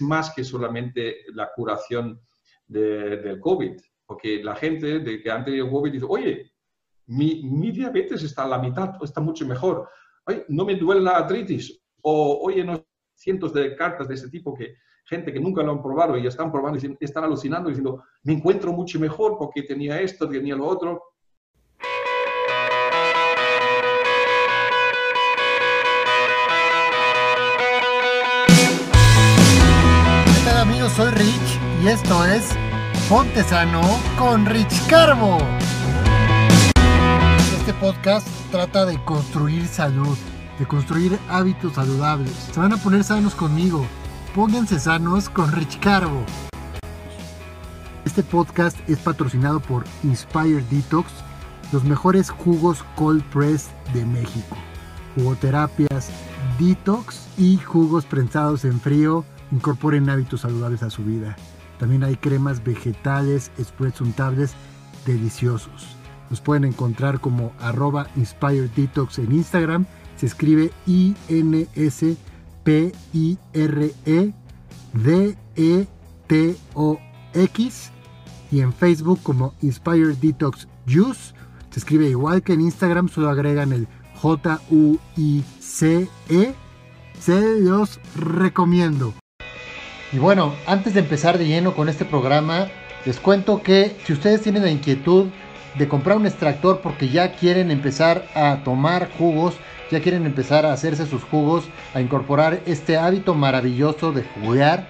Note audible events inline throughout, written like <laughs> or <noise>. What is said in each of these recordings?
más que solamente la curación del COVID, porque la gente de que han tenido COVID dice, oye, mi, mi, diabetes está a la mitad, está mucho mejor, Ay, no me duele la artritis, o oye, no, cientos de cartas de ese tipo que gente que nunca lo han probado y están probando y están alucinando diciendo, me encuentro mucho mejor porque tenía esto, tenía lo otro. Y esto es Ponte Sano con Rich Carbo. Este podcast trata de construir salud, de construir hábitos saludables. Se van a poner sanos conmigo Pónganse sanos con Rich Carbo. Este podcast es patrocinado por Inspire Detox, los mejores jugos cold press de México. Jugoterapias, detox y jugos prensados en frío incorporen hábitos saludables a su vida. También hay cremas vegetales, spreads deliciosos. Nos pueden encontrar como arroba Inspire Detox en Instagram. Se escribe INS P-I-R-E-D-E-T-O-X y en Facebook como Inspire Detox Juice. Se escribe igual que en Instagram, solo agregan el J-U-I-C-E. Se los recomiendo. Y bueno, antes de empezar de lleno con este programa, les cuento que si ustedes tienen la inquietud de comprar un extractor porque ya quieren empezar a tomar jugos, ya quieren empezar a hacerse sus jugos, a incorporar este hábito maravilloso de jugar,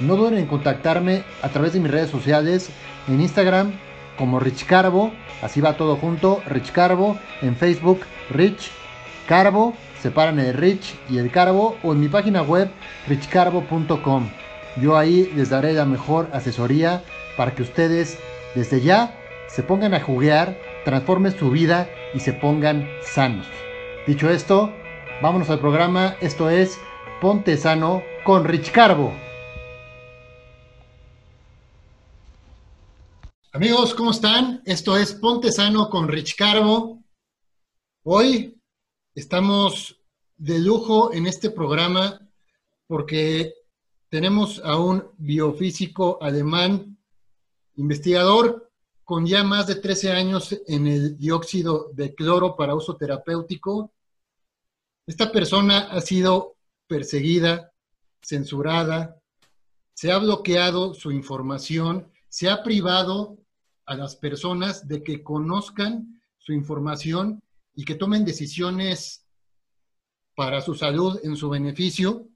no duden en contactarme a través de mis redes sociales, en Instagram como Rich Carbo, así va todo junto, Rich Carbo, en Facebook Rich Carbo, separan el Rich y el Carbo, o en mi página web richcarbo.com. Yo ahí les daré la mejor asesoría para que ustedes desde ya se pongan a jugar, transformen su vida y se pongan sanos. Dicho esto, vámonos al programa. Esto es Ponte Sano con Rich Carbo. Amigos, ¿cómo están? Esto es Ponte Sano con Rich Carbo. Hoy estamos de lujo en este programa porque tenemos a un biofísico alemán, investigador con ya más de 13 años en el dióxido de cloro para uso terapéutico. Esta persona ha sido perseguida, censurada, se ha bloqueado su información, se ha privado a las personas de que conozcan su información y que tomen decisiones para su salud en su beneficio.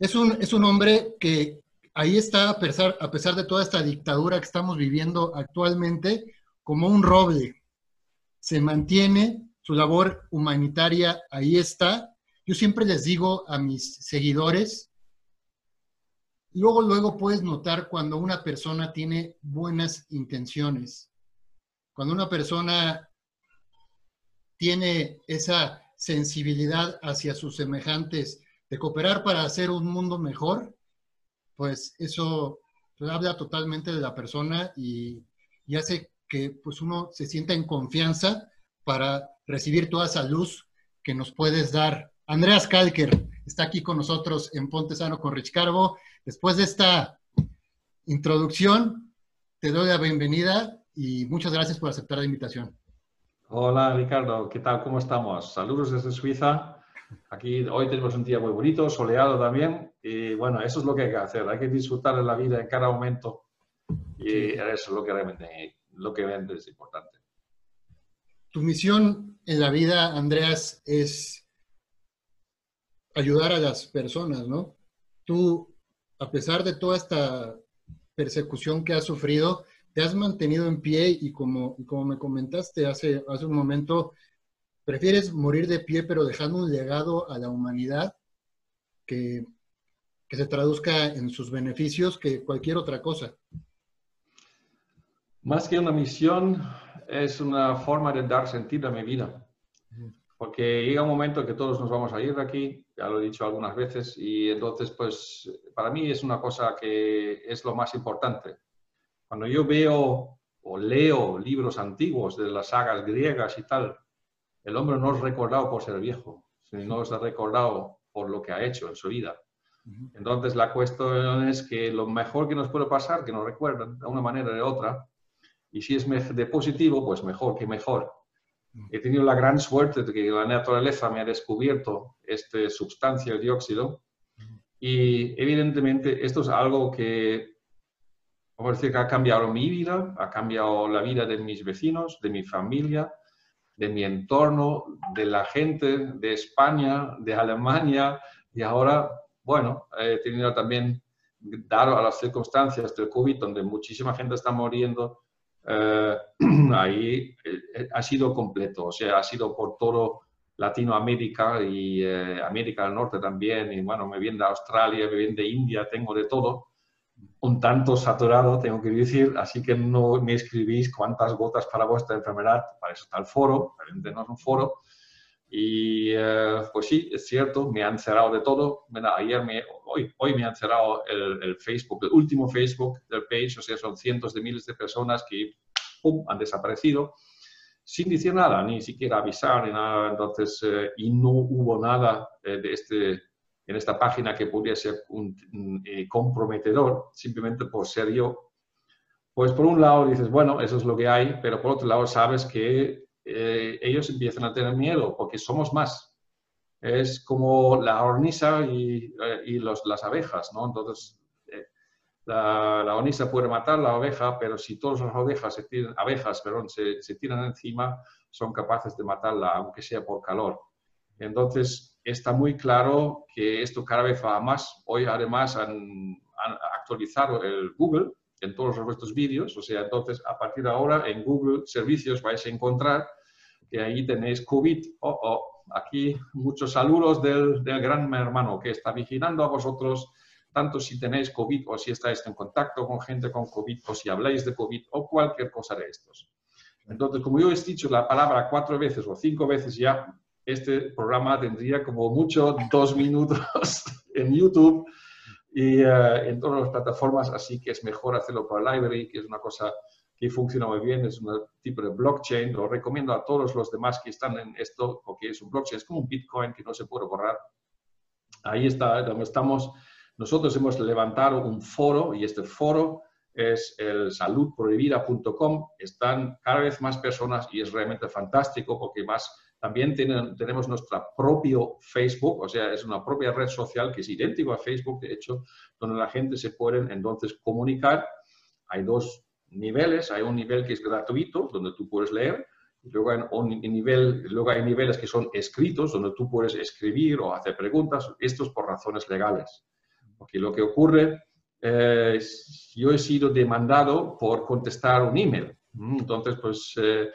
Es un, es un hombre que ahí está, a pesar, a pesar de toda esta dictadura que estamos viviendo actualmente, como un roble. Se mantiene, su labor humanitaria ahí está. Yo siempre les digo a mis seguidores, luego, luego puedes notar cuando una persona tiene buenas intenciones, cuando una persona tiene esa sensibilidad hacia sus semejantes de cooperar para hacer un mundo mejor, pues eso habla totalmente de la persona y, hace que pues uno se sienta en confianza para recibir toda esa luz que nos puedes dar. Andreas Kalker está aquí con nosotros en Ponte Sano con Rich Carbo. Después de esta introducción, te doy la bienvenida y muchas gracias por aceptar la invitación. Hola Ricardo, ¿qué tal? ¿Cómo estamos? Saludos desde Suiza. Aquí hoy tenemos un día muy bonito, soleado también, y bueno, eso es lo que hay que hacer, hay que disfrutar de la vida en cada momento, y eso es lo que realmente, lo que realmente es importante. Tu misión en la vida, Andreas, es ayudar a las personas, ¿no? Tú, a pesar de toda esta persecución que has sufrido, te has mantenido en pie y como, como me comentaste hace, hace un momento, prefieres morir de pie pero dejando un legado a la humanidad que, que se traduzca en sus beneficios que cualquier otra cosa. Más que una misión, es una forma de dar sentido a mi vida. Porque llega un momento que todos nos vamos a ir de aquí, ya lo he dicho algunas veces, y entonces, pues, para mí es una cosa que es lo más importante. Cuando yo veo o leo libros antiguos de las sagas griegas y tal, el hombre no es recordado por ser viejo, sino es recordado por lo que ha hecho en su vida. Entonces, la cuestión es que lo mejor que nos puede pasar, que nos recuerden de una manera o de otra, y si es de positivo, pues mejor que mejor. He tenido la gran suerte de que la naturaleza me ha descubierto esta sustancia, el dióxido, y evidentemente esto es algo que, vamos a decir, que ha cambiado mi vida, ha cambiado la vida de mis vecinos, de mi familia, de mi entorno, de la gente de España, de Alemania, y ahora, bueno, he tenido también, dado a las circunstancias del COVID, donde muchísima gente está muriendo, eh, <clears throat> ahí eh, ha sido completo, o sea, ha sido por todo Latinoamérica y eh, América del Norte también, y bueno, me viene de Australia, me viene de India, tengo de todo, un tanto saturado, tengo que decir, así que no me escribís cuántas gotas para vuestra enfermedad, para eso está el foro, no es un foro, y pues sí, es cierto, me han cerrado de todo. ayer me, hoy, hoy me han cerrado el, Facebook, el último Facebook del page, o sea, son cientos de miles de personas que han desaparecido sin decir nada, ni siquiera avisar ni nada. Entonces, eh, y no hubo nada eh, de este, en esta página que pudiera ser un, eh, comprometedor, simplemente por ser yo. Pues por un lado dices, bueno, eso es lo que hay, pero por otro lado sabes que ellos empiezan a tener miedo porque somos más. Es como la hornisa y, y los, las abejas, ¿no? Entonces, la, la puede matar la oveja, pero si todas las ovejas se tiran, abejas perdón, se, tiran encima, son capaces de matarla, aunque sea por calor. Entonces, está muy claro que esto cada vez va más. Hoy, además, han, actualizado el Google en todos vuestros vídeos. O sea, entonces, a partir de ahora, en Google Servicios vais a encontrar que ahí tenéis COVID. Oh, oh, aquí muchos saludos del, del gran hermano que está vigilando a vosotros tanto si tenéis COVID o si estáis en contacto con gente con COVID o si habláis de COVID o cualquier cosa de estos. Entonces, como yo he dicho la palabra cuatro veces o cinco veces ya, este programa tendría como mucho dos minutos <laughs> en YouTube y eh, en todas las plataformas, así que es mejor hacerlo por Library, que es una cosa que funciona muy bien, es un tipo de blockchain. Lo recomiendo a todos los demás que están en esto, porque es un blockchain, es como un Bitcoin que no se puede borrar. Ahí está, estamos nosotros hemos levantado un foro y este foro es el saludprohibida.com. Están cada vez más personas y es realmente fantástico porque más también tenemos nuestro propio Facebook, o sea, es una propia red social que es idéntico a Facebook, de hecho, donde la gente se puede entonces comunicar. Hay dos niveles, hay un nivel que es gratuito, donde tú puedes leer, y luego hay, un nivel, luego hay niveles que son escritos, donde tú puedes escribir o hacer preguntas, estos por razones legales. Porque lo que ocurre es, yo he sido demandado por contestar un email. Mm, entonces, pues, eh,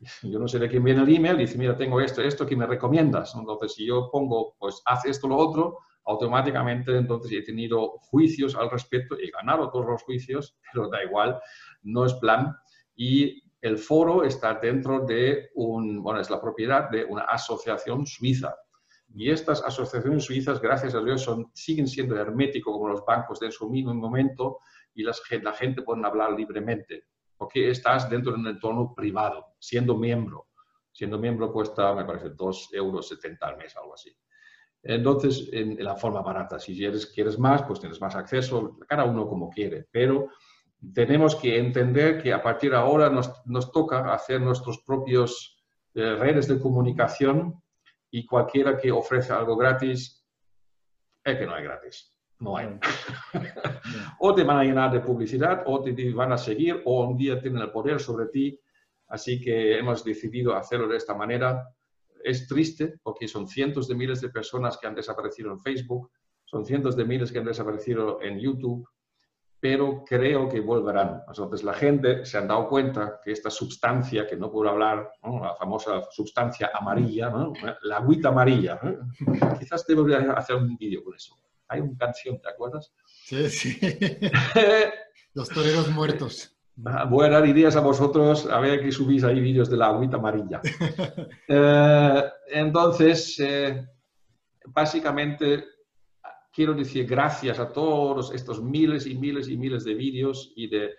<laughs> yo no sé de quién viene el email, dice, mira, tengo esto, esto, ¿qué me recomiendas? Entonces, si yo pongo, pues, haz esto, lo otro, automáticamente entonces he tenido juicios al respecto, he ganado todos los juicios, <laughs> pero da igual, no es plan. Y el foro está dentro de un, bueno, es la propiedad de una asociación suiza. Y estas asociaciones suizas, gracias a Dios, son, siguen siendo herméticos como los bancos de su mismo momento y las, la gente puede hablar libremente, porque estás dentro de un entorno privado, siendo miembro. Siendo miembro cuesta, me parece, 2,70 euros al mes, algo así. Entonces, en, la forma barata, si quieres, quieres más, pues tienes más acceso, cada uno como quiere, pero tenemos que entender que a partir de ahora nos, nos toca hacer nuestros propios eh, redes de comunicación y cualquiera que ofrece algo gratis, es que no hay gratis. No hay. <laughs> o te van a llenar de publicidad, o te van a seguir, o un día tienen el poder sobre ti. Así que hemos decidido hacerlo de esta manera. Es triste porque son cientos de miles de personas que han desaparecido en Facebook, son cientos de miles que han desaparecido en YouTube, pero creo que volverán. Entonces la gente se han dado cuenta que esta sustancia, que no puedo hablar, la famosa sustancia amarilla, la agüita amarilla, <laughs> quizás debería hacer un vídeo con eso. Hay una canción, ¿te acuerdas? Sí, sí. <laughs> Los toreros muertos. Voy a dar ideas a vosotros, a ver que subís ahí vídeos de la agüita amarilla. <laughs> Eh, entonces, eh, básicamente quiero decir gracias a todos estos miles y miles y miles de vídeos y de,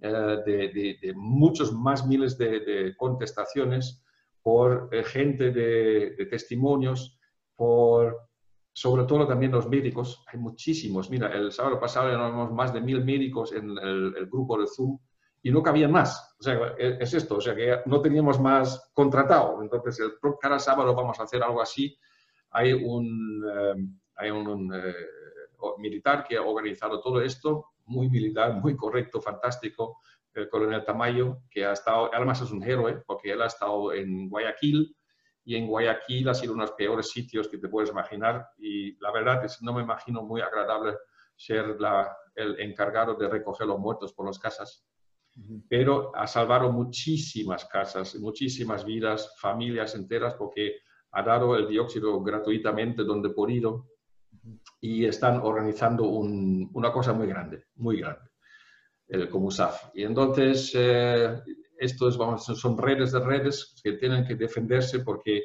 eh, muchos más miles de, contestaciones por eh, gente de, testimonios, por sobre todo también los médicos, hay muchísimos. Mira, el sábado pasado éramos más de mil médicos en el, grupo de Zoom y no cabían más. O sea, e, es esto, o sea, que no teníamos más contratado. Entonces, el, cada sábado vamos a hacer algo así. Hay un, eh, hay un eh, militar que ha organizado todo esto, muy militar, muy correcto, fantástico, el coronel Tamayo, que ha estado, además es un héroe, porque él ha estado en Guayaquil, y en Guayaquil ha sido uno de los peores sitios que te puedes imaginar, y la verdad es que no me imagino muy agradable ser la, el encargado de recoger los muertos por las casas. Pero ha salvado muchísimas casas, muchísimas vidas, familias enteras, porque ha dado el dióxido gratuitamente donde podido. Y están organizando una cosa muy grande, muy grande, el Comusaf. Y entonces, eh, estos vamos, son redes de redes que tienen que defenderse porque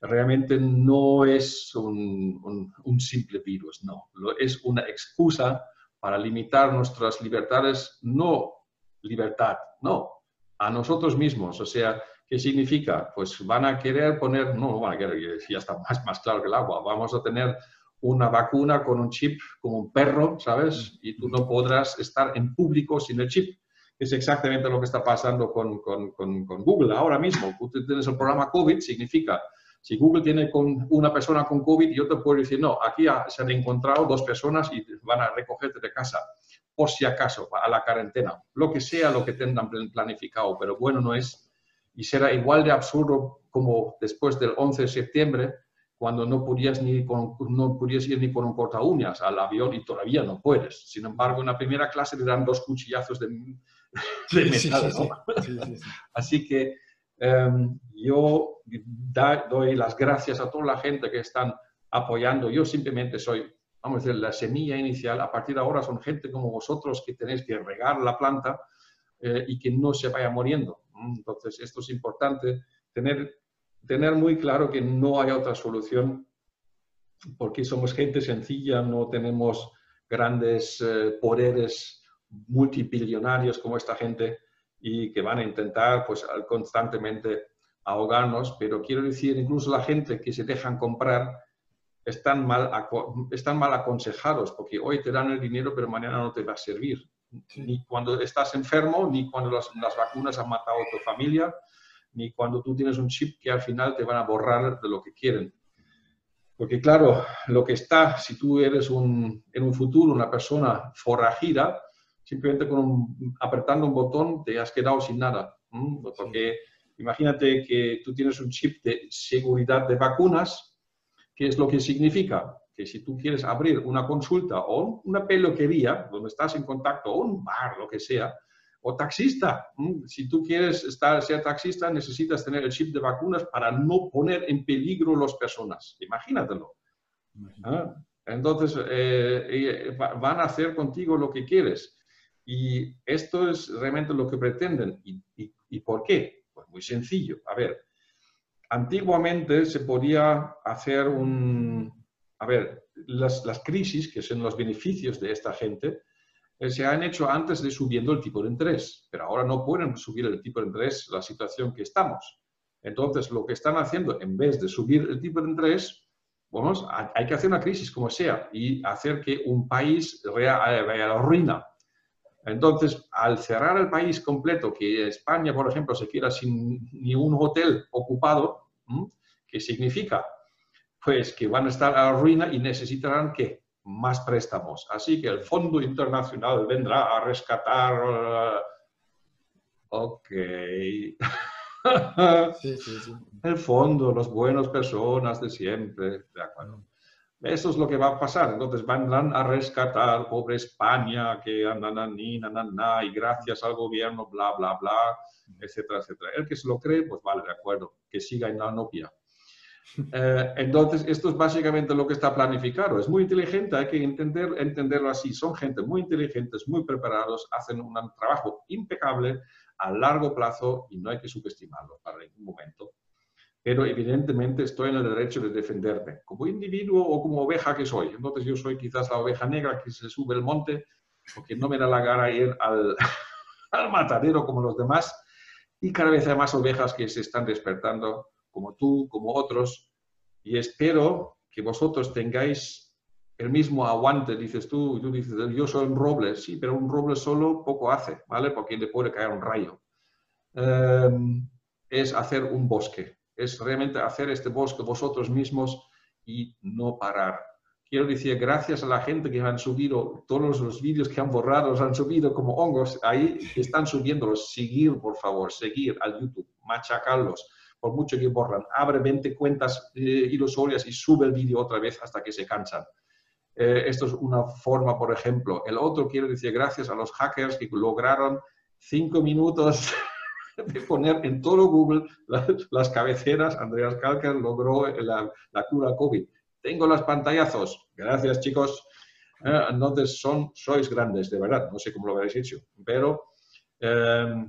realmente no es un, un simple virus, no, es una excusa para limitar nuestras libertades, no libertad, no, a nosotros mismos. O sea, ¿qué significa? Pues van a querer poner, no, van a querer, ya está más, más claro que el agua, vamos a tener una vacuna con un chip como un perro, ¿sabes? Y tú no podrás estar en público sin el chip. Es exactamente lo que está pasando con, con, con, con Google ahora mismo. Tú tienes el programa COVID, significa, si Google tiene con una persona con COVID, yo te puedo decir, no, aquí se han encontrado dos personas y van a recogerte de casa por si acaso, a la cuarentena, lo que sea lo que tengan planificado, pero bueno no es. Y será igual de absurdo como después del 11 de septiembre, cuando no podías, ni no podías ir ni con un corta uñas al avión y todavía no puedes. Sin embargo, en la primera clase te dan dos cuchillazos de, metal. Así que em, yo doy las gracias a toda la gente que están apoyando. Yo simplemente soy vamos a decir, la semilla inicial, a partir de ahora son gente como vosotros que tenéis que regar la planta eh, y que no se vaya muriendo. Entonces, esto es importante, tener, tener muy claro que no hay otra solución porque somos gente sencilla, no tenemos grandes eh, poderes multipillonarios como esta gente y que van a intentar pues, constantemente ahogarnos, pero quiero decir, incluso la gente que se dejan comprar están mal, están mal aconsejados, porque hoy te dan el dinero, pero mañana no te va a servir. Ni cuando estás enfermo, ni cuando las, vacunas han matado a tu familia, ni cuando tú tienes un chip que al final te van a borrar de lo que quieren. Porque claro, lo que está, si tú eres un, en un futuro una persona forrajida, simplemente con apretando un botón te has quedado sin nada. Porque imagínate que tú tienes un chip de seguridad de vacunas, ¿Qué es lo que significa? Que si tú quieres abrir una consulta o una peluquería donde estás en contacto, o un bar, lo que sea, o taxista, si tú quieres estar, ser taxista, necesitas tener el chip de vacunas para no poner en peligro las personas. Imagínatelo. ¿Ah? Entonces, eh, eh, van a hacer contigo lo que quieres. Y esto es realmente lo que pretenden. ¿Y, por qué? Pues muy sencillo. A ver, antiguamente se podía hacer un... A ver, las, crisis, que son los beneficios de esta gente, eh, se han hecho antes de subiendo el tipo de interés, pero ahora no pueden subir el tipo de interés la situación que estamos. Entonces, lo que están haciendo, en vez de subir el tipo de interés, vamos, hay que hacer una crisis como sea y hacer que un país vaya a la ruina. Entonces, al cerrar el país completo, que España, por ejemplo, se queda sin ni un hotel ocupado, ¿qué significa? Pues que van a estar a la ruina y necesitarán que más préstamos. Así que el Fondo Internacional vendrá a rescatar. Uh, ok. sí, sí, sí. <laughs> El fondo, los buenos personas de siempre. De acuerdo. Eso es lo que va a pasar. Entonces van a rescatar pobre España, que ni na, y gracias al gobierno, bla, bla, bla, etcétera, etcétera. El que se lo cree, pues vale, de acuerdo, que siga en la novia. Eh, entonces, esto es básicamente lo que está planificado. Es muy inteligente, hay que entender, entenderlo así. Son gente muy inteligentes, muy preparados, hacen un trabajo impecable a largo plazo y no hay que subestimarlo para ningún momento pero evidentemente estoy en el derecho de defenderme, como individuo o como oveja que soy. Entonces yo soy quizás la oveja negra que se sube el monte porque no me da la gana ir al, <laughs> al matadero como los demás y cada vez hay más ovejas que se están despertando, como tú, como otros, y espero que vosotros tengáis el mismo aguante, dices tú, tú dices, yo soy un roble, sí, pero un roble solo poco hace, ¿vale? Porque le puede caer un rayo. Em, es hacer un bosque, es realmente hacer este bosque vosotros mismos y no parar. Quiero decir, gracias a la gente que han subido todos los vídeos que han borrado, los han subido como hongos, ahí están subiéndolos. Seguir, por favor, seguir al YouTube, machacarlos, por mucho que borran. Abre 20 cuentas eh, ilusorias y sube el vídeo otra vez hasta que se cansan. Eh, esto es una forma, por ejemplo. El otro, quiero decir, gracias a los hackers que lograron cinco minutos <laughs> de poner en todo Google las, cabeceras. Andreas Kalker logró la, cura COVID. Tengo las pantallazos. Gracias, chicos. Eh, entonces, son, sois grandes, de verdad. No sé cómo lo habéis hecho, pero eh,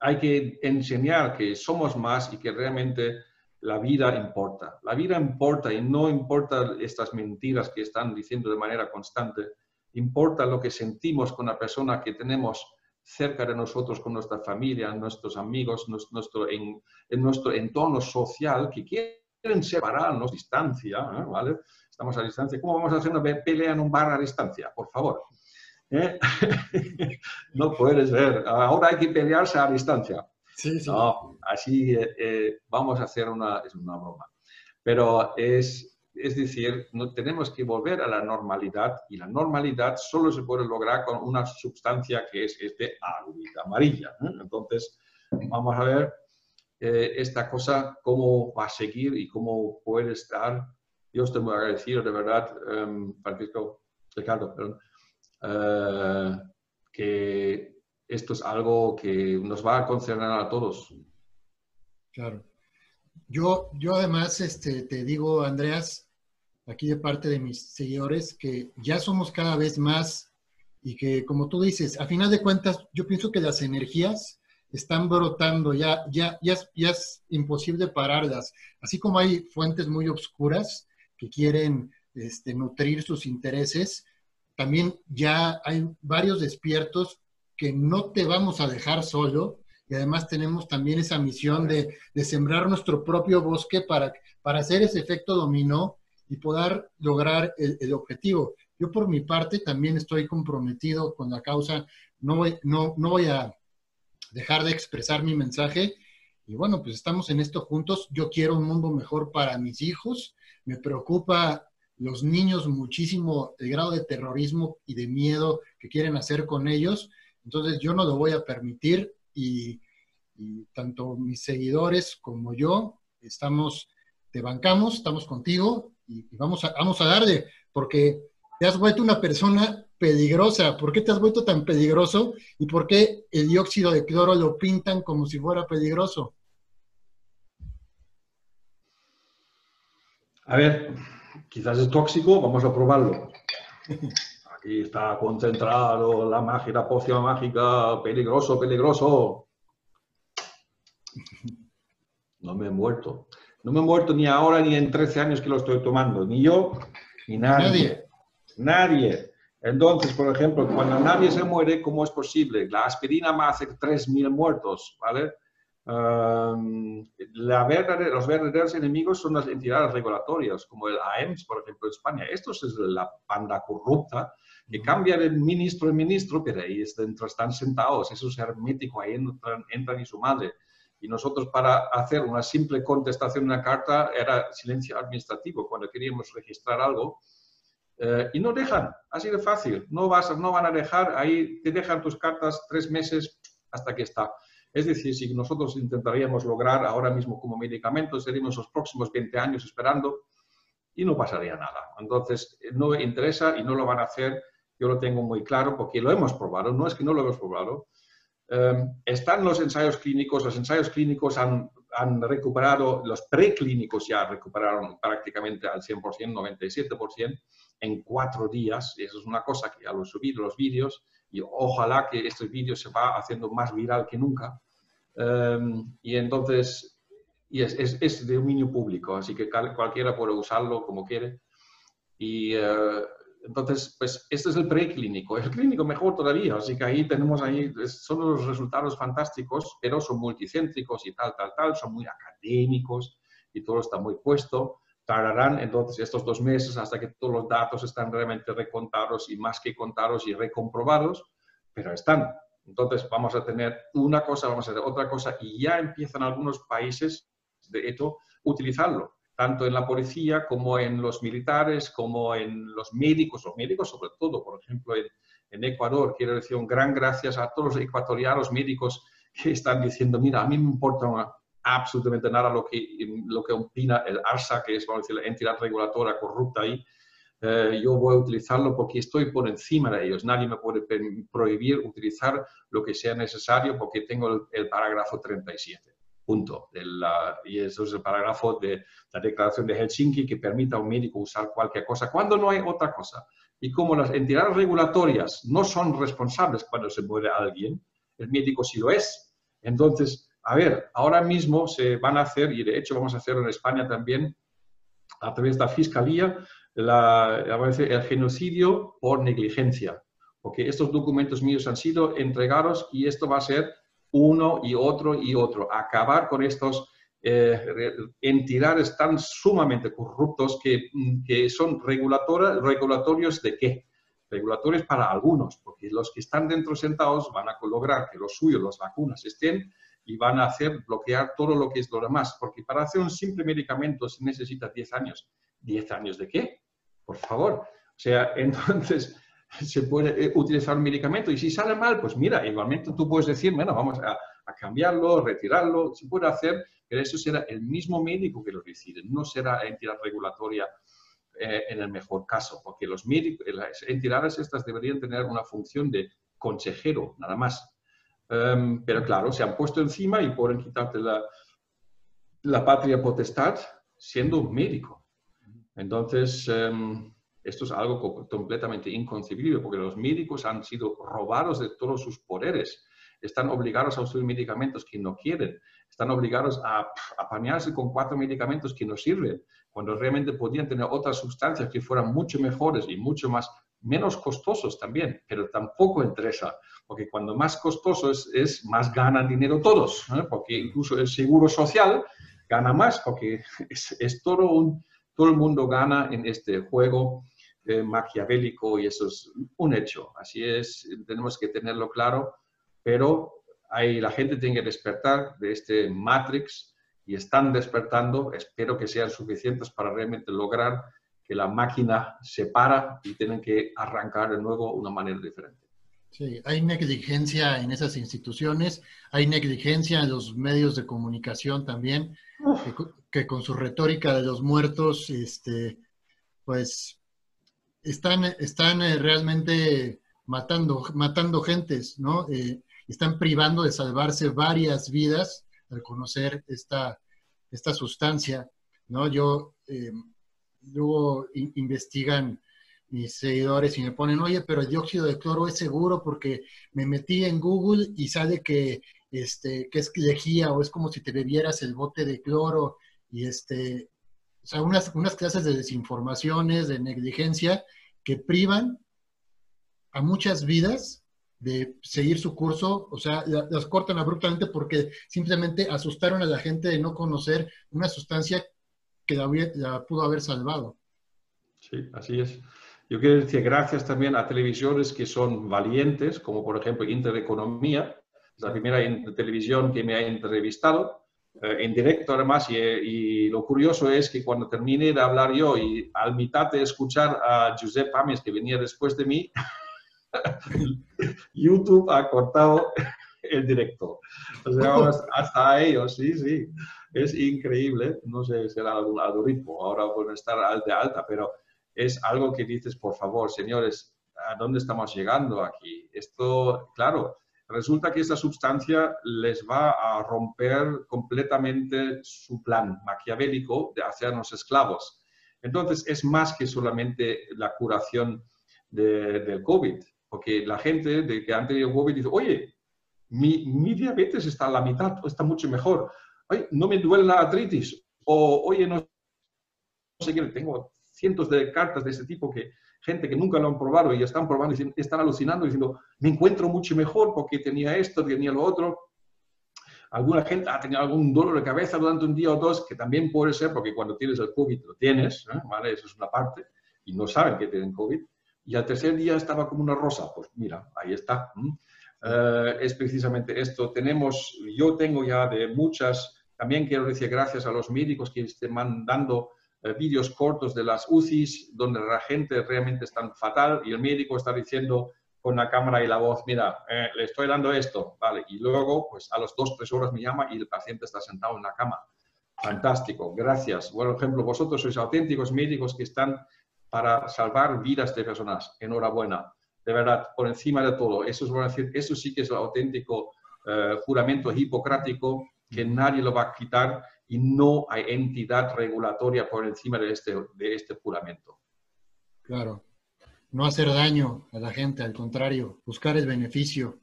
hay que enseñar que somos más y que realmente la vida importa. La vida importa y no importa estas mentiras que están diciendo de manera constante. Importa lo que sentimos con la persona que tenemos cerca de nosotros, con nuestra familia, nuestros amigos, nuestro, en, nuestro entorno social, que quieren separarnos, distancia, ¿eh? ¿vale? Estamos a distancia. ¿Cómo vamos a hacer una pelea en un bar a distancia? Por favor. ¿Eh? <laughs> no puedes ver. Ahora hay que pelearse a distancia. Sí, sí. No, así eh, vamos a hacer una, es una broma. Pero es, es decir, no, tenemos que volver a la normalidad y la normalidad solo se puede lograr con una sustancia que es este agüita amarilla. Entonces, vamos a ver eh, esta cosa, cómo va a seguir y cómo puede estar. Yo estoy muy agradecido, de verdad, um, Francisco, Ricardo, uh, que esto es algo que nos va a concernar a todos. Claro. Yo, yo además este, te digo, Andreas, aquí de parte de mis seguidores, que ya somos cada vez más y que, como tú dices, a final de cuentas, yo pienso que las energías están brotando, ya, ya, ya, ya es imposible pararlas. Así como hay fuentes muy oscuras que quieren este, nutrir sus intereses, también ya hay varios despiertos que no te vamos a dejar solo y además tenemos también esa misión de, sembrar nuestro propio bosque para, para hacer ese efecto dominó y poder lograr el, objetivo. Yo por mi parte también estoy comprometido con la causa, no voy, no, no voy a dejar de expresar mi mensaje. Y bueno, pues estamos en esto juntos. Yo quiero un mundo mejor para mis hijos, me preocupa los niños muchísimo el grado de terrorismo y de miedo que quieren hacer con ellos, entonces yo no lo voy a permitir y, y tanto mis seguidores como yo estamos, te bancamos, estamos contigo y, vamos, a, vamos a darle, porque te has vuelto una persona peligrosa. ¿Por qué te has vuelto tan peligroso? ¿Y por qué el dióxido de cloro lo pintan como si fuera peligroso? A ver, quizás es tóxico, vamos a probarlo. <laughs> Aquí está concentrado la magia, la poción mágica, peligroso, peligroso. No me he muerto. No me he muerto ni ahora ni en 13 años que lo estoy tomando, ni yo ni nadie. Nadie. Entonces, por ejemplo, cuando nadie se muere, ¿cómo es posible? La aspirina me hace 3.000 muertos, ¿vale? La los verdaderos enemigos son las entidades regulatorias, como el AEMS, por ejemplo, en España. Esto es la banda corrupta que cambia de ministro en ministro, pero ahí están sentados, eso es hermético, ahí entran, entran y su madre. Y nosotros para hacer una simple contestación de una carta era silencio administrativo cuando queríamos registrar algo. Eh, y no dejan, así de fácil. No, vas, no van a dejar, ahí te dejan tus cartas tres meses hasta que está. Es decir, si nosotros intentaríamos lograr ahora mismo como medicamento, seríamos los próximos 20 años esperando y no pasaría nada. Entonces, no interesa y no lo van a hacer. Yo lo tengo muy claro porque lo hemos probado. No es que no lo hemos probado, Em, están los ensayos clínicos, los ensayos clínicos han, han, recuperado, los preclínicos ya recuperaron prácticamente al 100%, 97% en cuatro días. Eso es una cosa que ya lo he subido los vídeos y ojalá que este vídeo se va haciendo más viral que nunca. Em, y entonces, y es, es, es, de dominio público, así que cualquiera puede usarlo como quiere. Y uh, entonces, pues este es el preclínico, el clínico mejor todavía, así que ahí tenemos ahí, son los resultados fantásticos, pero son multicéntricos y tal, tal, tal, son muy académicos y todo está muy puesto, tardarán entonces estos dos meses hasta que todos los datos están realmente recontados y más que contados y recomprobados, pero están. Entonces vamos a tener una cosa, vamos a hacer otra cosa y ya empiezan algunos países, de hecho, utilizarlo, tanto en la policía como en los militares, como en los médicos, los médicos sobre todo, por ejemplo, en, en Ecuador. Quiero decir un gran gracias a todos los ecuatorianos médicos que están diciendo, mira, a mí me importa absolutamente nada lo que, lo que opina el ARSA, que es vamos a decir, la entidad reguladora corrupta ahí. Eh, yo voy a utilizarlo porque estoy por encima de ellos. Nadie me puede prohibir utilizar lo que sea necesario porque tengo el, parágrafo 37. Punto. y eso es el parágrafo de la Declaración de Helsinki que permite a un médico usar cualquier cosa cuando no hay otra cosa. Y como las entidades regulatorias no son responsables cuando se muere alguien, el médico sí lo es. Entonces, a ver, ahora mismo se van a hacer, y de hecho vamos a hacerlo en España también, a través de la Fiscalía, la, el genocidio por negligencia. Porque estos documentos míos han sido entregados y esto va a ser uno y otro y otro. Acabar con estos eh, entidades tan sumamente corruptos que, que son regulatorios de qué? Regulatorios para algunos, porque los que están dentro sentados van a lograr que los suyos, las vacunas, estén y van a hacer bloquear todo lo que es lo demás, porque para hacer un simple medicamento se necesita 10 años. ¿10 años de qué? Por favor. O sea, <laughs> entonces se puede eh, utilizar un medicamento y si sale mal, pues mira, igualmente tú puedes decir, bueno, vamos a, cambiarlo, retirarlo, se puede hacer pero eso será el mismo médico que lo decide, no será entidad regulatoria eh, en el mejor caso, porque los médicos, las entidades estas deberían tener una función de consejero, nada más. Em, pero claro, se han puesto encima y pueden quitarte la, la patria potestad siendo un médico. Entonces, em, esto es algo completamente inconcebible, porque los médicos han sido robados de todos sus poderes, están obligados a usar medicamentos que no quieren, están obligados a apañarse con cuatro medicamentos que no sirven, cuando realmente podían tener otras sustancias que fueran mucho mejores y mucho más menos costosos también, pero tampoco interesa, porque cuando más costoso es, más ganan dinero todos, porque incluso el seguro social gana más, porque <laughs> es, todo, un, todo el mundo gana en este juego eh, maquiavélico y eso es un hecho. Así es, tenemos que tenerlo claro, pero hay, la gente tiene que despertar de este Matrix y están despertando. Espero que sean suficientes para realmente lograr que la máquina se para y tienen que arrancar de nuevo una manera diferente. Sí, hay negligencia en esas instituciones, hay negligencia en los medios de comunicación también, que, con su retórica de los muertos, este, pues están, están eh, realmente matando, matando gentes, ¿no? Eh, están privando de salvarse varias vidas al conocer esta, esta sustancia, ¿no? Yo, eh, luego investigan mis seguidores y me ponen, oye, pero el dióxido de cloro es seguro porque me metí en Google y sale que, este, que es lejía o es como si te bebieras el bote de cloro y este, o sea, unas, unas clases de desinformaciones, de negligencia que privan a muchas vidas de seguir su curso, o sea, las cortan abruptamente porque simplemente asustaron a la gente de no conocer una sustancia que la, pudo haber salvado. Sí, así es. Yo quiero decir gracias también a televisiones que son valientes, como por ejemplo Intereconomía, la primera televisión que me ha entrevistado eh, en directo además, y, y, lo curioso es que cuando terminé de hablar yo y al mitad de escuchar a Josep Ames, que venía después de mí, <laughs> YouTube ha cortado el directo. O sea, hasta ellos, sí, sí. Es increíble. No sé, será algún algoritmo. Ahora pueden estar de alta, pero es algo que dices, por favor, señores, ¿a dónde estamos llegando aquí? Esto, claro, resulta que esta sustancia les va a romper completamente su plan maquiavélico de hacernos esclavos. Entonces, es más que solamente la curación del COVID. Porque la gente de que han tenido COVID dice, oye, mi, mi, diabetes está a la mitad, está mucho mejor. Oye, no me duele la artritis. O, oye, no, sé qué, tengo cientos de cartas de ese tipo que gente que nunca lo han probado y están probando y están alucinando diciendo, me encuentro mucho mejor porque tenía esto, tenía lo otro. Alguna gente ha tenido algún dolor de cabeza durante un día o dos, que también puede ser porque cuando tienes el COVID lo tienes, ¿eh? ¿vale? Eso es una parte, y no saben que tienen COVID. Y al tercer día estaba como una rosa. Pues mira, ahí está. Eh, es precisamente esto. Tenemos, yo tengo ya de muchas, también quiero decir gracias a los médicos que estén mandando eh, vídeos cortos de las UCIs donde la gente realmente está fatal y el médico está diciendo con la cámara y la voz, mira, eh, le estoy dando esto, vale, y luego pues a las dos, tres horas me llama y el paciente está sentado en la cama. Fantástico, gracias. Por ejemplo, vosotros sois auténticos médicos que están para salvar vidas de personas. Enhorabuena de verdad, por encima de todo. Eso, es, eso sí que es el auténtico eh, juramento hipocrático que nadie lo va a quitar y no hay entidad regulatoria por encima de este, de este juramento. Claro. No hacer daño a la gente, al contrario, buscar el beneficio.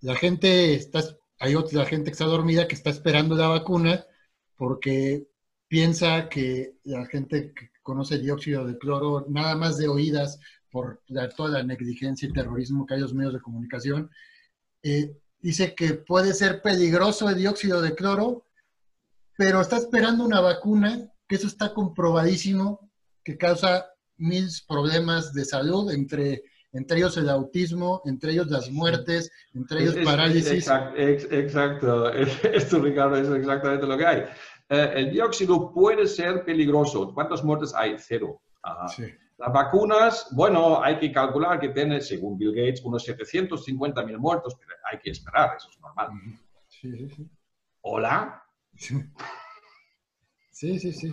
La gente está, hay otra gente que está dormida que está esperando la vacuna porque piensa que la gente que conoce dióxido de cloro, nada más de oídas, por toda la negligencia y terrorismo que hay en los medios de comunicación, eh, dice que puede ser peligroso el dióxido de cloro, pero está esperando una vacuna, que eso está comprobadísimo, que causa mil problemas de salud, entre, entre ellos el autismo, entre ellos las muertes, entre ellos parálisis. Exacto, <laughs> esto Ricardo es exactamente lo que hay. Eh, el dióxido puede ser peligroso. ¿Cuántas muertes hay? Cero. Sí. Las vacunas, bueno, hay que calcular que tiene, según Bill Gates, unos 750 mil muertos, pero hay que esperar, eso es normal. Sí, sí, sí. ¿Hola? Sí, sí, sí.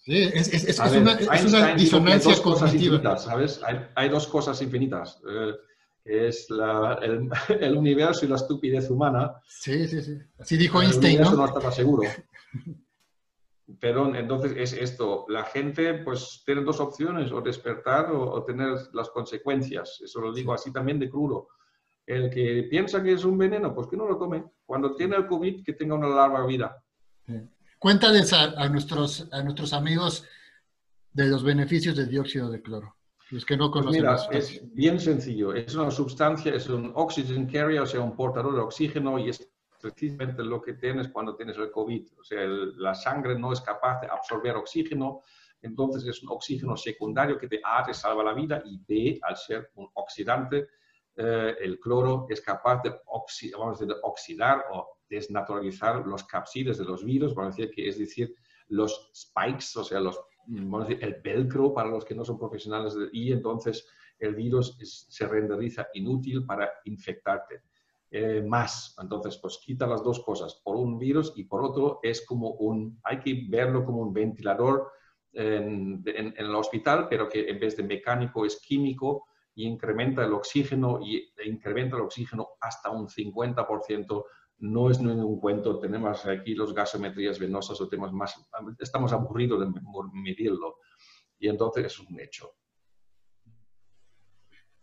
Sí, es, es, es, una, es una, disonancia dos cosas infinitas, ¿sabes? Hay, hay, dos cosas infinitas. Eh, es la, el, <laughs> el, universo y la estupidez humana. Sí, sí, sí. Así dijo Einstein, ¿no? no estaba seguro. <laughs> Pero entonces es esto, la gente pues tiene dos opciones, o despertar o, tener las consecuencias. Eso lo digo así también de crudo. El que piensa que es un veneno, pues que no lo tome. Cuando tiene el COVID, que tenga una larga vida. Cuéntales a, nuestros, a nuestros amigos de los beneficios del dióxido de cloro. Los que no pues conocen. mira, es bien sencillo. Es una sustancia, es un oxygen carrier, o sea, un portador de oxígeno y es precisamente lo que tienes cuando tienes el COVID. O sea, la sangre no es capaz de absorber oxígeno, entonces es un oxígeno secundario que te A, te salva la vida y B, al ser un oxidante, eh, el cloro es capaz de, oxidar o desnaturalizar los capsides de los virus, vamos decir que es decir, los spikes, o sea, el velcro para los que no son profesionales, y entonces el virus se renderiza inútil para infectarte. Eh, más. Entonces, pues quita las dos cosas, por un virus y por otro es como un, hay que verlo como un ventilador en, el hospital, pero que en vez de mecánico es químico y incrementa el oxígeno y incrementa el oxígeno hasta un 50%. No es ningún cuento, tenemos aquí los gasometrías venosas o temas más, estamos aburridos de medirlo y entonces es un hecho.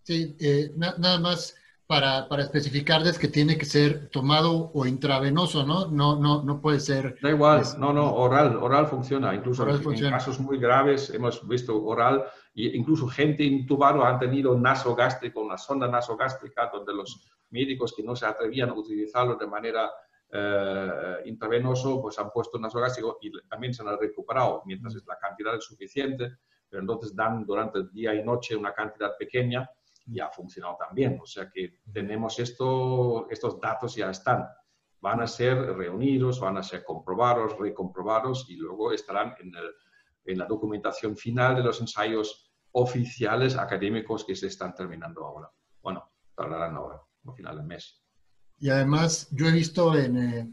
Sí, eh, nada más para, para especificarles que tiene que ser tomado o intravenoso, ¿no? No, no, no puede ser... Da igual, no, no, oral, oral funciona. Incluso en casos muy graves hemos visto oral e incluso gente intubada han tenido nasogástrico, una sonda nasogástrica donde los médicos que no se atrevían a utilizarlo de manera eh, intravenoso, pues han puesto nasogástrico y también se han recuperado, mientras la cantidad es suficiente, pero entonces dan durante día y noche una cantidad pequeña y ha funcionado también. O sea que tenemos esto, estos datos ya están. Van a ser reunidos, van a ser comprobados, recomprobados y luego estarán en, el, en la documentación final de los ensayos oficiales académicos que se están terminando ahora. Bueno, tardarán ahora, al final del mes. Y además, yo he visto en, eh,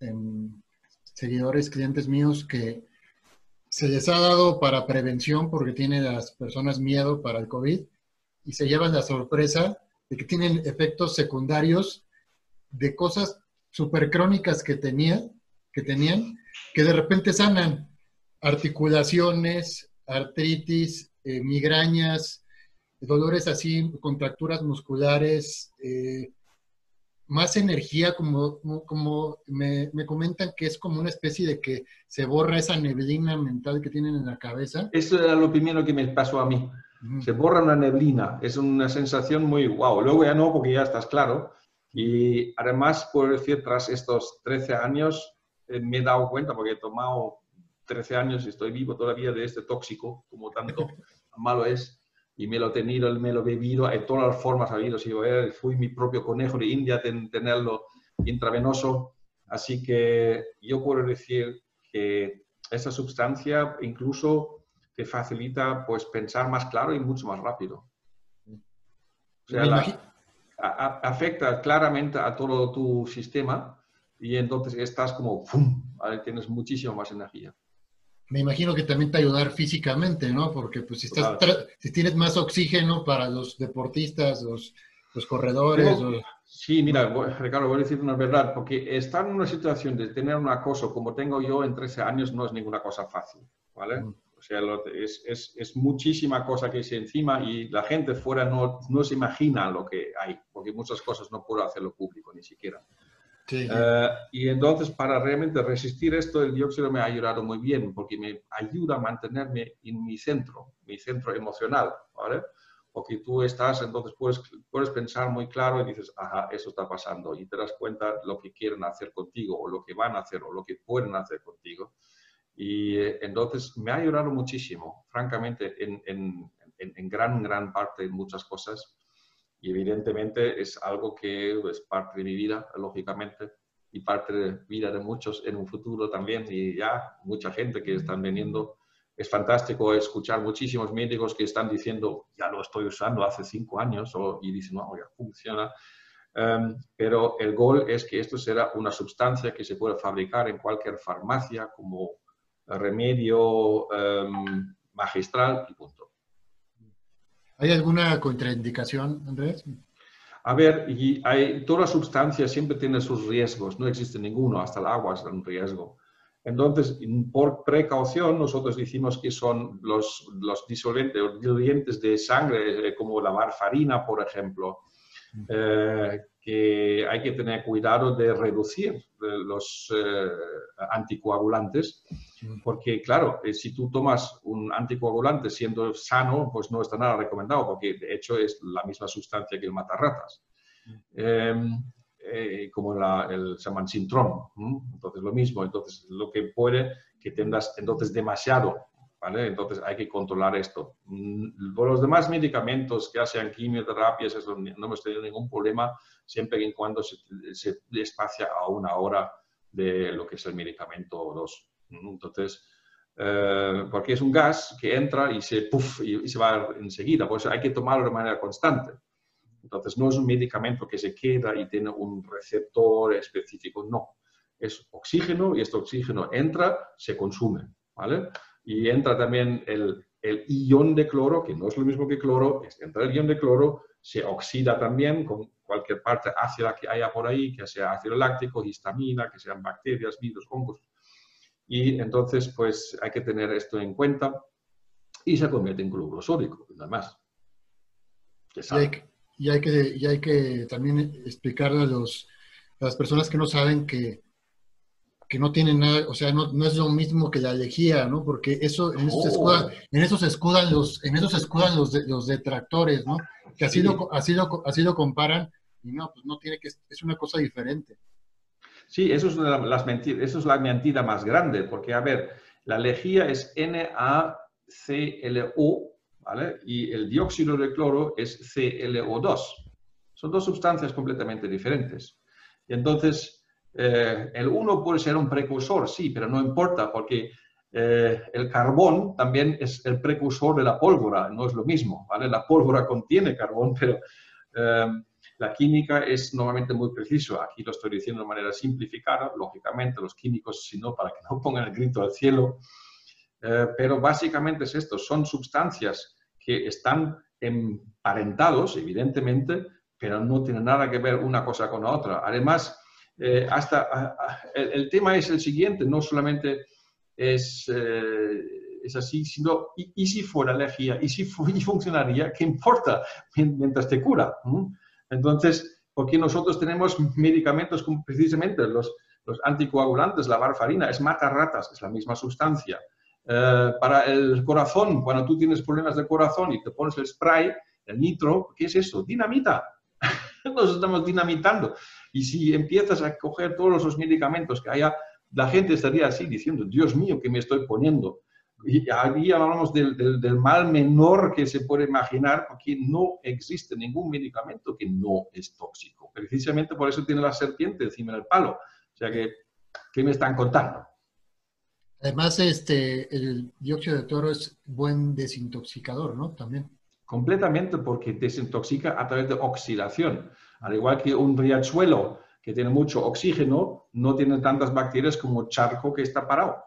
en seguidores, clientes míos, que se les ha dado para prevención porque tienen las personas miedo para el COVID y se llevan la sorpresa de que tienen efectos secundarios de cosas súper crónicas que, tenía, que tenían, que de repente sanan. Articulaciones, artritis, eh, migrañas, dolores así, contracturas musculares, eh, más energía, como, como me, me, comentan que es como una especie de que se borra esa neblina mental que tienen en la cabeza. Eso era lo primero que me pasó a mí se borra una neblina, es una sensación muy wow. Luego ya no, porque ya estás claro, Y además, por decir, tras estos 13 años, eh, me he dado cuenta, porque he tomado 13 años y estoy vivo todavía de este tóxico, como tanto <laughs> malo es, y me lo he tenido, me lo he bebido en todas las formas habidas y fui mi propio conejo de India en tenerlo intravenoso, así que yo puedo decir que esa sustancia incluso te facilita pues pensar más claro y mucho más rápido. O sea, afecta claramente a todo tu sistema y entonces estás como, ¡pum! tienes muchísimo más energía. Me imagino que también te ayudar físicamente, ¿no? Porque pues si, estás si tienes más oxígeno para los deportistas, los, los corredores. Sí, mira, Ricardo, voy a decir una verdad, porque estar en una situación de tener un acoso como tengo yo en 13 años no es ninguna cosa fácil, ¿vale? Mm. O sea, es, es, es, muchísima cosa que es encima y la gente fuera no, no se imagina lo que hay, porque muchas cosas no puedo hacerlo público ni siquiera. Eh, y entonces, para realmente resistir esto, el dióxido me ha ayudado muy bien, porque me ayuda a mantenerme en mi centro, mi centro emocional, ¿vale? Porque tú estás, entonces puedes, puedes pensar muy claro y dices, ajá, eso está pasando, y te das cuenta lo que quieren hacer contigo, o lo que van a hacer, o lo que pueden hacer contigo. Y eh, entonces me ha ayudado muchísimo, francamente, en, en, en, gran, gran parte de muchas cosas y evidentemente es algo que es parte de mi vida, lógicamente, y parte de vida de muchos en un futuro también. Y ya mucha gente que están viniendo. Es fantástico escuchar muchísimos médicos que están diciendo, ya lo estoy usando hace cinco años, y dicen, no, ya funciona. Um, pero el gol es que esto será una sustancia que se puede fabricar en cualquier farmacia como remedio um, magistral y punto. ¿Hay alguna contraindicación, Andrés? A ver, y hay, toda sustancia siempre tiene sus riesgos, no existe ninguno, hasta el agua es un riesgo. Entonces, por precaución, nosotros decimos que son los, los disolventes o diluentes de sangre, eh, como la varfarina, por ejemplo, eh, que hay que tener cuidado de reducir eh, los anticoagulantes porque, claro, eh, si tú tomas un anticoagulante siendo sano, pues no está nada recomendado, porque de hecho es la misma sustancia que el matarratas. Em, eh, como el, se llama síndrome. Entonces, lo mismo. Entonces, lo que puede que tengas entonces demasiado, ¿vale? Entonces, hay que controlar esto. Mm, por los demás medicamentos, que hacen quimioterapias, eso no hemos tenido ningún problema, siempre y cuando se, se espacia a una hora de lo que es el medicamento o dos. Entonces, eh, porque es un gas que entra y se, puff, y, se va enseguida, pues hay que tomarlo de manera constante. Entonces, no es un medicamento que se queda y tiene un receptor específico, no. Es oxígeno y este oxígeno entra, se consume, ¿vale? Y entra también el, el ion de cloro, que no es lo mismo que cloro, entra el ion de cloro, se oxida también con cualquier parte ácida que haya por ahí, que sea ácido láctico, histamina, que sean bacterias, virus, hongos, y entonces, pues hay que tener esto en cuenta y se convierte en cloruro sódico, nada más. Y hay, que, y hay, que, y hay que también explicarle a, los, a las personas que no saben que, que no tienen nada, o sea, no, no, es lo mismo que la lejía, ¿no? Porque eso, en eso, se, escudan, oh. en eso se escudan los, en eso se escudan los, los detractores, ¿no? Que así, lo, así, lo, así lo comparan y no, pues no tiene que, es una cosa diferente. Sí, eso es, una las mentiras, eso es la mentira más grande, porque, a ver, la lejía es NaClO, ¿vale? Y el dióxido de cloro es ClO2. Son dos sustancias completamente diferentes. Y entonces, eh, el uno puede ser un precursor, sí, pero no importa, porque eh, el carbón también es el precursor de la pólvora, no es lo mismo, ¿vale? La pólvora contiene carbón, <laughs> pero... Eh, la química es normalmente muy preciso. Aquí lo estoy diciendo de manera simplificada. Lógicamente, los químicos, si no, para que no pongan el grito al cielo. Pero básicamente es esto. Son sustancias que están emparentados, evidentemente, pero no tienen nada que ver una cosa con la otra. Además, eh, hasta el, tema es el siguiente, no solamente es, eh, es así, sino y, si fuera alergia, y si <laughs> y funcionaría, ¿qué importa mientras te cura? Entonces, porque nosotros tenemos medicamentos como precisamente los, los anticoagulantes, la varfarina, es matar ratas, es la misma sustancia. Eh, para el corazón, cuando tú tienes problemas de corazón y te pones el spray, el nitro, ¿qué es eso? Dinamita. <laughs> nos estamos dinamitando. Y si empiezas a coger todos los medicamentos que haya, la gente estaría así diciendo, Dios mío, ¿qué me estoy poniendo? Y ahí hablamos del, del, mal menor que se puede imaginar, porque no existe ningún medicamento que no es tóxico. Precisamente por eso tiene la serpiente encima del palo. O sea que, ¿qué me están contando? Además, este, el dióxido de toro es buen desintoxicador, ¿no? También. Completamente porque desintoxica a través de oxidación. Al igual que un riachuelo que tiene mucho oxígeno, no tiene tantas bacterias como charco que está parado.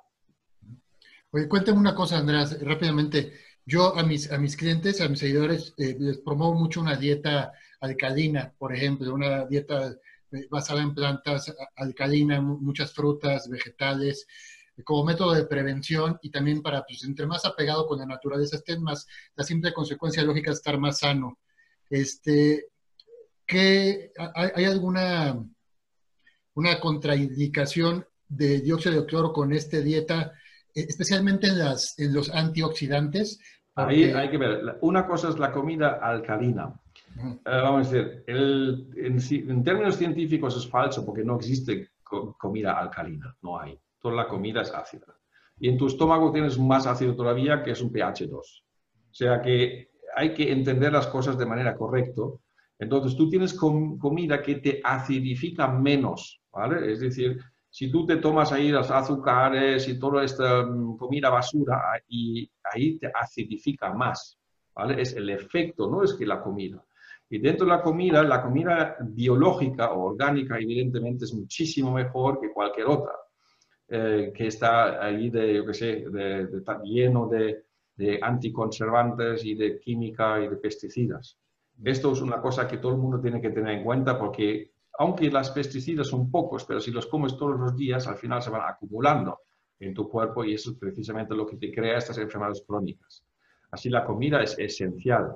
Oye, cuéntame una cosa, Andrés, rápidamente. Yo a mis, a mis clientes, a mis seguidores, eh, les promuevo mucho una dieta alcalina, por ejemplo, una dieta eh, basada en plantas alcalina, muchas frutas, vegetales, como método de prevención y también para, pues, entre más apegado con la naturaleza estén, más la simple consecuencia lógica es estar más sano. Este, ¿qué, ¿Hay alguna una contraindicación de dióxido de cloro con esta dieta? Eh, especialmente en, las, en los antioxidantes. Ahí hay que ver, una cosa es la comida alcalina. Eh, vamos a decir, en, términos científicos es falso porque no existe comida alcalina, no hay. Toda la comida es ácida. Y en tu estómago tienes más ácido todavía que es un pH 2. O sea que hay que entender las cosas de manera correcta. Entonces tú tienes comida que te acidifica menos, ¿vale? Es decir, si tú te tomas ahí los azúcares y toda esta mm, comida basura, y ahí te acidifica más, ¿vale? Es el efecto, no es que la comida. Y dentro de la comida, la comida biológica o orgánica, evidentemente, es muchísimo mejor que cualquier otra, eh, que está ahí de, yo qué sé, de, de, lleno de, de anticonservantes y de química y de pesticidas. Esto es una cosa que todo el mundo tiene que tener en cuenta porque aunque las pesticidas son pocos, pero si los comes todos los días, al final se van acumulando en tu cuerpo y eso es precisamente lo que te crea estas enfermedades crónicas. Así la comida es esencial.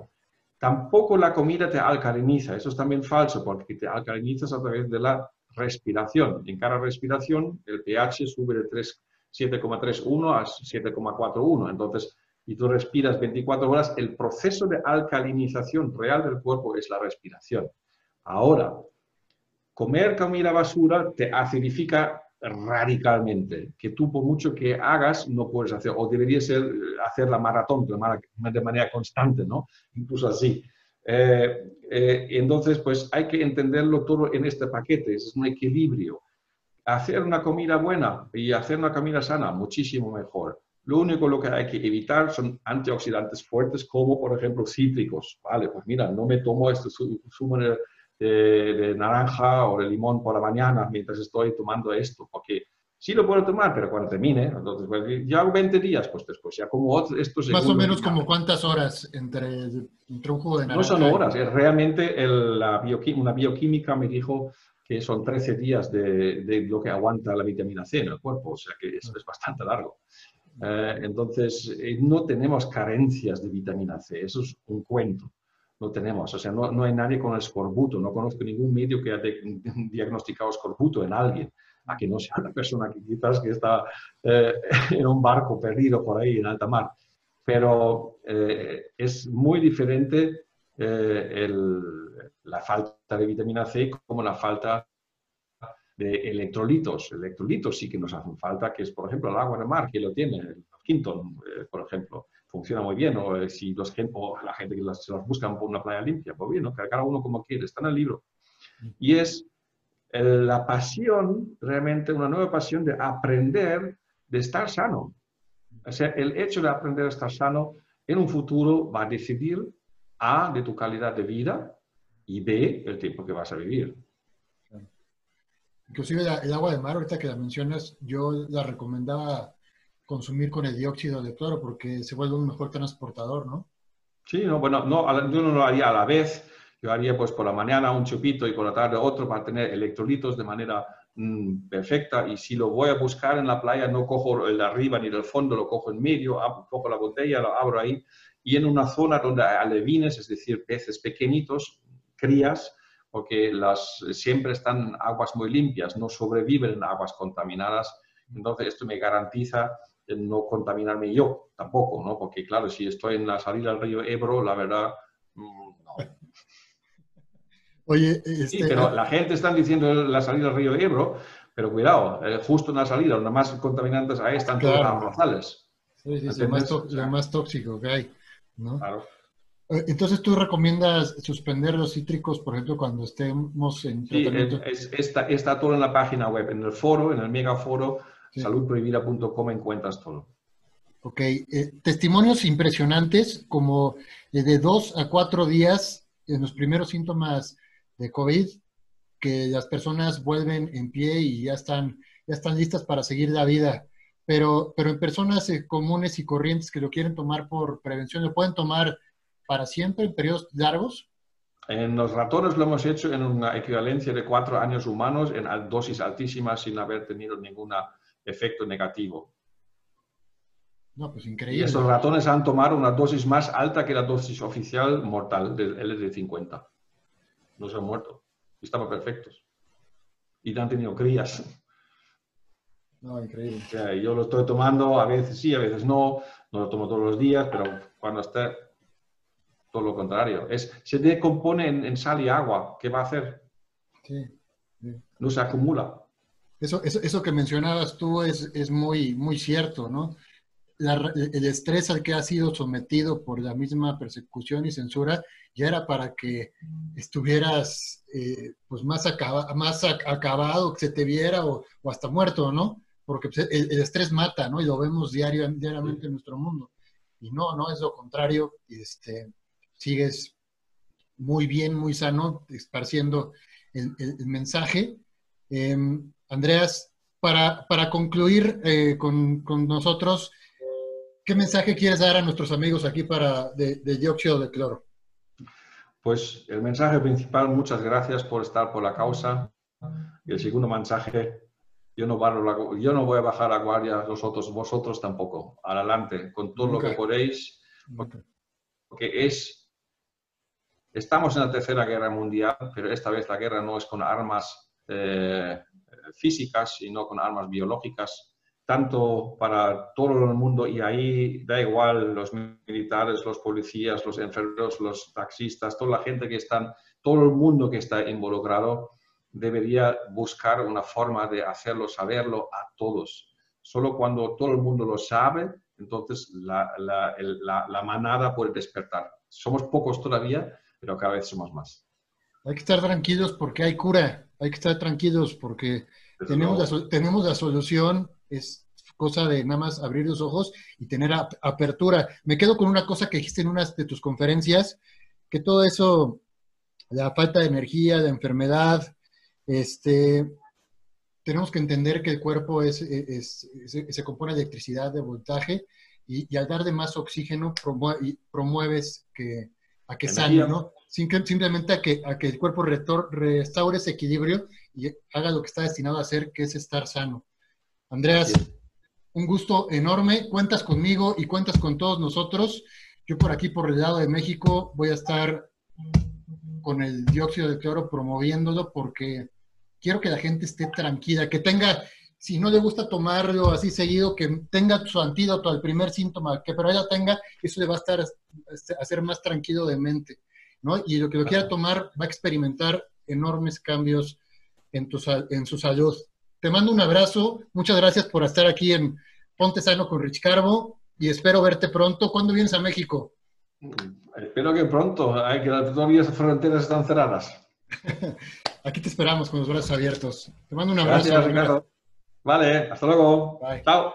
Tampoco la comida te alcaliniza, eso es también falso porque te alcalinizas a través de la respiración. En cada respiración el pH sube de 7,31 a 7,41. Entonces, y tú respiras 24 horas, el proceso de alcalinización real del cuerpo es la respiración. Ahora, comer comida basura te acidifica radicalmente, que tú por mucho que hagas no puedes hacer, o debería ser hacer la maratón de manera constante, ¿no? Incluso así. Eh, eh, entonces, pues hay que entenderlo todo en este paquete, es un equilibrio. Hacer una comida buena y hacer una comida sana, muchísimo mejor. Lo único lo que hay que evitar son antioxidantes fuertes, como por ejemplo cítricos. Vale, pues mira, no me tomo este zumo de de, naranja o de limón por la mañana mientras estoy tomando esto, porque sí lo puedo tomar, pero cuando termine, entonces pues, ya hago 20 días, pues después ya como estos... Más o menos como cuántas horas entre, entre un jugo de naranja. No son horas, es realmente el, la una bioquímica me dijo que son 13 días de, de, lo que aguanta la vitamina C en el cuerpo, o sea que eso es bastante largo. Eh, entonces, eh, no tenemos carencias de vitamina C, eso es un cuento no tenemos. O sea, no, no hay nadie con escorbuto. No conozco ningún medio que haya <laughs> diagnosticado escorbuto en alguien, a que no sea una persona que quizás que está eh, <laughs> en un barco perdido por ahí en alta mar. Pero eh, es muy diferente eh, la falta de vitamina C como la falta de electrolitos. Electrolitos sí que nos hacen falta, que es, por ejemplo, el agua de mar, que lo tiene, el Quinton, por ejemplo funciona muy bien, o eh, si los, o la gente que las, se las buscan por una playa limpia, pues bien, cada uno como quiere, está en el libro. Y es la pasión, realmente una nueva pasión de aprender, de estar sano. O sea, el hecho de aprender a estar sano en un futuro va a decidir A, de tu calidad de vida y B, el tiempo que vas a vivir. Inclusive el agua de mar, ahorita que la mencionas, yo la recomendaba consumir con el dióxido de cloro porque se vuelve un mejor transportador, ¿no? Sí, no, bueno, no, yo no lo haría a la vez. Yo haría pues por la mañana un chupito y por la tarde otro para tener electrolitos de manera mm, perfecta. Y si lo voy a buscar en la playa, no cojo el de arriba ni del fondo, lo cojo en medio, cojo la botella, lo abro ahí. Y en una zona donde hay alevines, es decir, peces pequeñitos, crías, porque las, siempre están aguas muy limpias, no sobreviven en aguas contaminadas. Entonces, esto me garantiza no contaminarme yo tampoco, ¿no? Porque claro, si estoy en la salida del río Ebro, la verdad, mm, no. Oye, este, sí, pero la gente está diciendo la salida del río Ebro, pero cuidado, eh, justo en la salida, donde más contaminantes hay están todas las rosales. Sí, sí, es lo más, tóxico que hay, ¿no? Claro. Eh, entonces, ¿tú recomiendas suspender los cítricos, por ejemplo, cuando estemos en tratamiento? Sí, está, está, todo en la página web, en el foro, en el megaforo, saludprohibida.com encuentras todo. Ok, eh, testimonios impresionantes, como de dos a cuatro días en los primeros síntomas de COVID, que las personas vuelven en pie y ya están, ya están listas para seguir la vida. Pero, pero en personas eh, comunes y corrientes que lo quieren tomar por prevención, ¿lo pueden tomar para siempre en periodos largos? En los ratones lo hemos hecho en una equivalencia de cuatro años humanos en dosis altísimas sin haber tenido ningún efecto negativo. No, pues increíble. Y estos ratones han tomado una dosis más alta que la dosis oficial mortal del LD50. No se han muerto. Estaban perfectos. Y no han tenido crías. No, increíble. yo lo estoy tomando, a veces sí, a veces no. No lo tomo todos los días, pero cuando esté todo lo contrario. Es, se decompone en, sal y agua. ¿Qué va a hacer? No se acumula. Eso, eso, eso, que mencionabas tú es, es muy, muy cierto, ¿no? el estrés al que ha sido sometido por la misma persecución y censura ya era para que estuvieras eh, pues más, más acabado, que se te viera o, hasta muerto, ¿no? Porque pues, el, estrés mata, ¿no? Y lo vemos diario, diariamente en nuestro mundo. Y no, no, es lo contrario. Este, sigues muy bien, muy sano, esparciendo el, mensaje. Em, Andreas, para, para concluir eh, con, con nosotros, ¿Qué mensaje quieres dar a nuestros amigos aquí para de, dióxido de cloro? Pues el mensaje principal, muchas gracias por estar por la causa. Y el segundo mensaje, yo no, yo no voy a bajar a guardia, vosotros, vosotros tampoco. Adelante, con todo lo que podéis, porque es, estamos en la tercera guerra mundial, pero esta vez la guerra no es con armas eh, físicas, sino con armas biológicas tanto para todo el mundo y ahí da igual los militares, los policías, los enfermeros, los taxistas, toda la gente que están, todo el mundo que está involucrado debería buscar una forma de hacerlo saberlo a todos. Solo cuando todo el mundo lo sabe, entonces la, la manada puede despertar. Somos pocos todavía, pero cada vez somos más. Hay que estar tranquilos porque hay cura, hay que estar tranquilos porque tenemos la, tenemos la solución es cosa de nada más abrir los ojos y tener apertura. Me quedo con una cosa que dijiste en una de tus conferencias, que todo eso, la falta de energía, la enfermedad, este, tenemos que entender que el cuerpo es, se compone de electricidad, de voltaje, y, al dar de más oxígeno promueves que, a que sane, ¿no? simplemente a que, a que el cuerpo restaure ese equilibrio y haga lo que está destinado a hacer, que es estar sano. Andreas, un gusto enorme. Cuentas conmigo y cuentas con todos nosotros. Yo por aquí, por el lado de México, voy a estar con el dióxido de cloro promoviéndolo porque quiero que la gente esté tranquila, que tenga, si no le gusta tomarlo así seguido, que tenga su antídoto al primer síntoma, que pero ella tenga, eso le va a estar este, a ser más tranquilo de mente, ¿no? Y lo que lo quiera tomar va a experimentar enormes cambios en, tu, en su salud. Te mando un abrazo. Muchas gracias por estar aquí en Ponte Sano con Rich Carbo y espero verte pronto. ¿Cuándo vienes a México? Espero que pronto. Hay que todavía las fronteras están cerradas. <laughs> aquí te esperamos con los brazos abiertos. Te mando un abrazo. Gracias, Ricardo. Vale, hasta luego. Chao.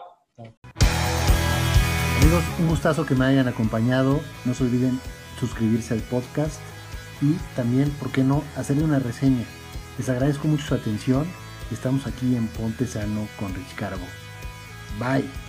Amigos, un gustazo que me hayan acompañado. No se olviden suscribirse al podcast y también, ¿por qué no?, hacerle una reseña. Les agradezco mucho su atención Estamos aquí en Ponte Sano con Rich. Bye.